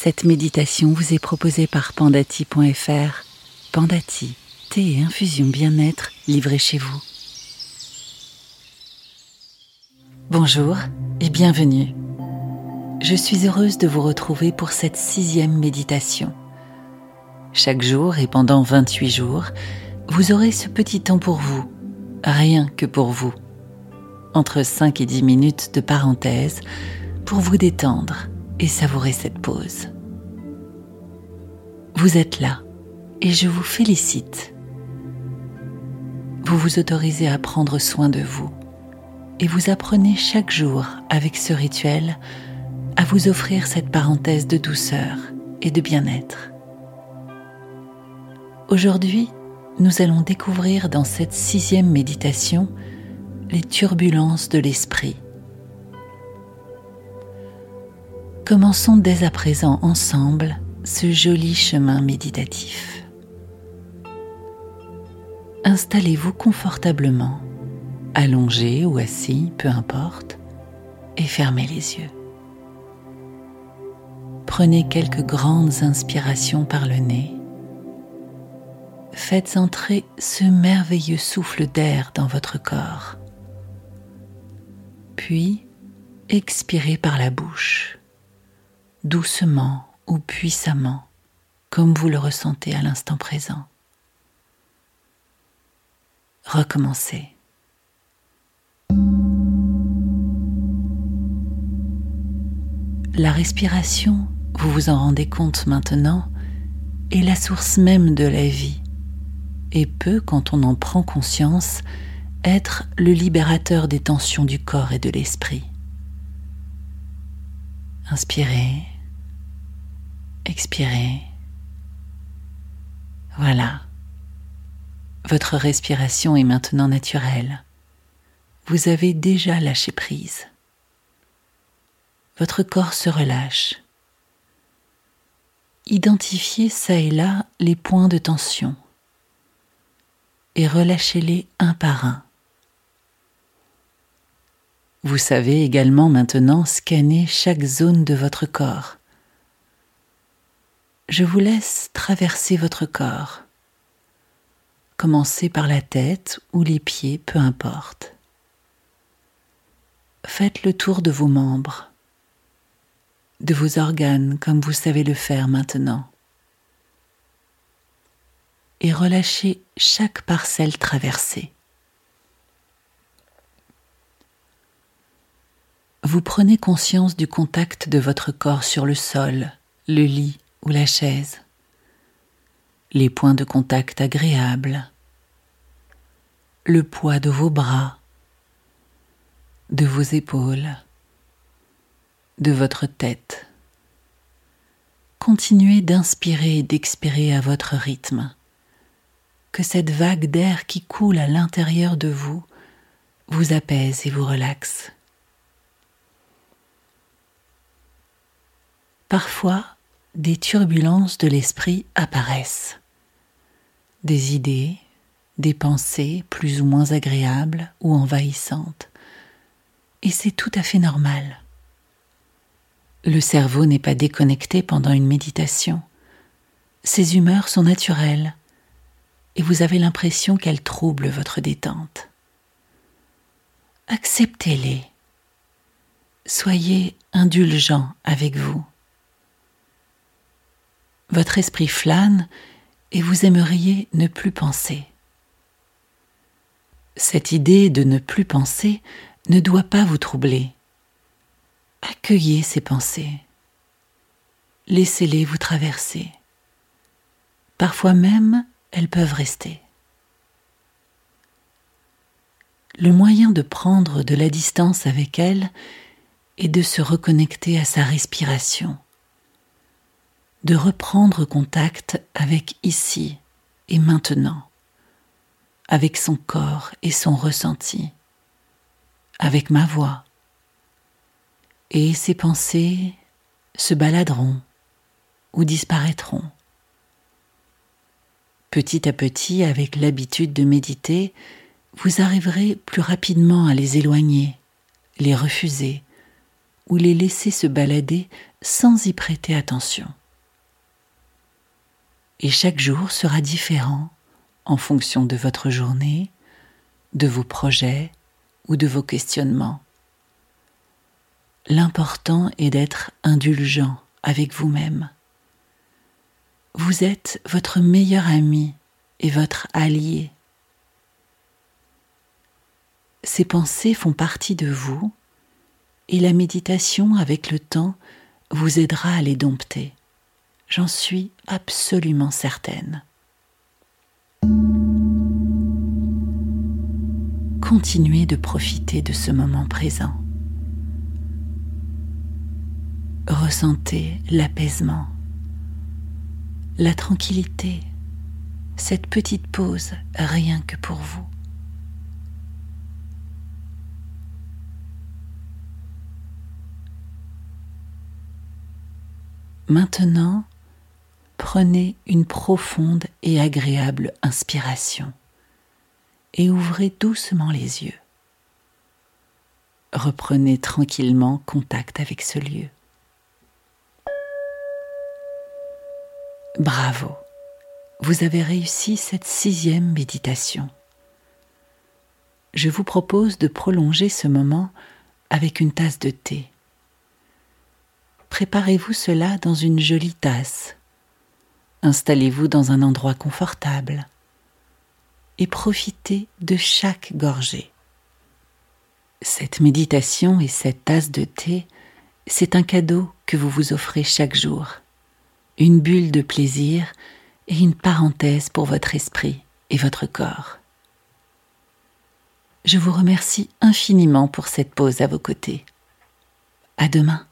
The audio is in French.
Cette méditation vous est proposée par pandati.fr. Pandati, thé et infusion bien-être livrés chez vous. Bonjour et bienvenue. Je suis heureuse de vous retrouver pour cette sixième méditation. Chaque jour et pendant 28 jours, vous aurez ce petit temps pour vous, rien que pour vous. Entre 5 et 10 minutes de parenthèse pour vous détendre et savourer cette pause. Vous êtes là et je vous félicite. Vous vous autorisez à prendre soin de vous et vous apprenez chaque jour avec ce rituel à vous offrir cette parenthèse de douceur et de bien-être. Aujourd'hui, nous allons découvrir dans cette sixième méditation les turbulences de l'esprit Commençons dès à présent ensemble ce joli chemin méditatif. Installez-vous confortablement, allongé ou assis, peu importe, et fermez les yeux. Prenez quelques grandes inspirations par le nez. Faites entrer ce merveilleux souffle d'air dans votre corps. Puis, expirez par la bouche doucement ou puissamment, comme vous le ressentez à l'instant présent. Recommencez. La respiration, vous vous en rendez compte maintenant, est la source même de la vie et peut, quand on en prend conscience, être le libérateur des tensions du corps et de l'esprit. Inspirez. Expirez. Voilà. Votre respiration est maintenant naturelle. Vous avez déjà lâché prise. Votre corps se relâche. Identifiez ça et là les points de tension et relâchez-les un par un. Vous savez également maintenant scanner chaque zone de votre corps je vous laisse traverser votre corps. Commencez par la tête ou les pieds, peu importe. Faites le tour de vos membres, de vos organes comme vous savez le faire maintenant. Et relâchez chaque parcelle traversée. Vous prenez conscience du contact de votre corps sur le sol, le lit, ou la chaise, les points de contact agréables, le poids de vos bras, de vos épaules, de votre tête. Continuez d'inspirer et d'expirer à votre rythme. Que cette vague d'air qui coule à l'intérieur de vous vous apaise et vous relaxe. Parfois, des turbulences de l'esprit apparaissent. Des idées, des pensées plus ou moins agréables ou envahissantes. Et c'est tout à fait normal. Le cerveau n'est pas déconnecté pendant une méditation. Ses humeurs sont naturelles et vous avez l'impression qu'elles troublent votre détente. Acceptez-les. Soyez indulgent avec vous votre esprit flâne et vous aimeriez ne plus penser. Cette idée de ne plus penser ne doit pas vous troubler. Accueillez ces pensées. Laissez-les vous traverser. Parfois même, elles peuvent rester. Le moyen de prendre de la distance avec elles est de se reconnecter à sa respiration de reprendre contact avec ici et maintenant, avec son corps et son ressenti, avec ma voix. Et ses pensées se baladeront ou disparaîtront. Petit à petit, avec l'habitude de méditer, vous arriverez plus rapidement à les éloigner, les refuser ou les laisser se balader sans y prêter attention. Et chaque jour sera différent en fonction de votre journée, de vos projets ou de vos questionnements. L'important est d'être indulgent avec vous-même. Vous êtes votre meilleur ami et votre allié. Ces pensées font partie de vous et la méditation avec le temps vous aidera à les dompter. J'en suis absolument certaine. Continuez de profiter de ce moment présent. Ressentez l'apaisement, la tranquillité, cette petite pause rien que pour vous. Maintenant, prenez une profonde et agréable inspiration et ouvrez doucement les yeux. Reprenez tranquillement contact avec ce lieu. Bravo, vous avez réussi cette sixième méditation. Je vous propose de prolonger ce moment avec une tasse de thé préparez-vous cela dans une jolie tasse. Installez-vous dans un endroit confortable et profitez de chaque gorgée. Cette méditation et cette tasse de thé, c'est un cadeau que vous vous offrez chaque jour, une bulle de plaisir et une parenthèse pour votre esprit et votre corps. Je vous remercie infiniment pour cette pause à vos côtés. À demain.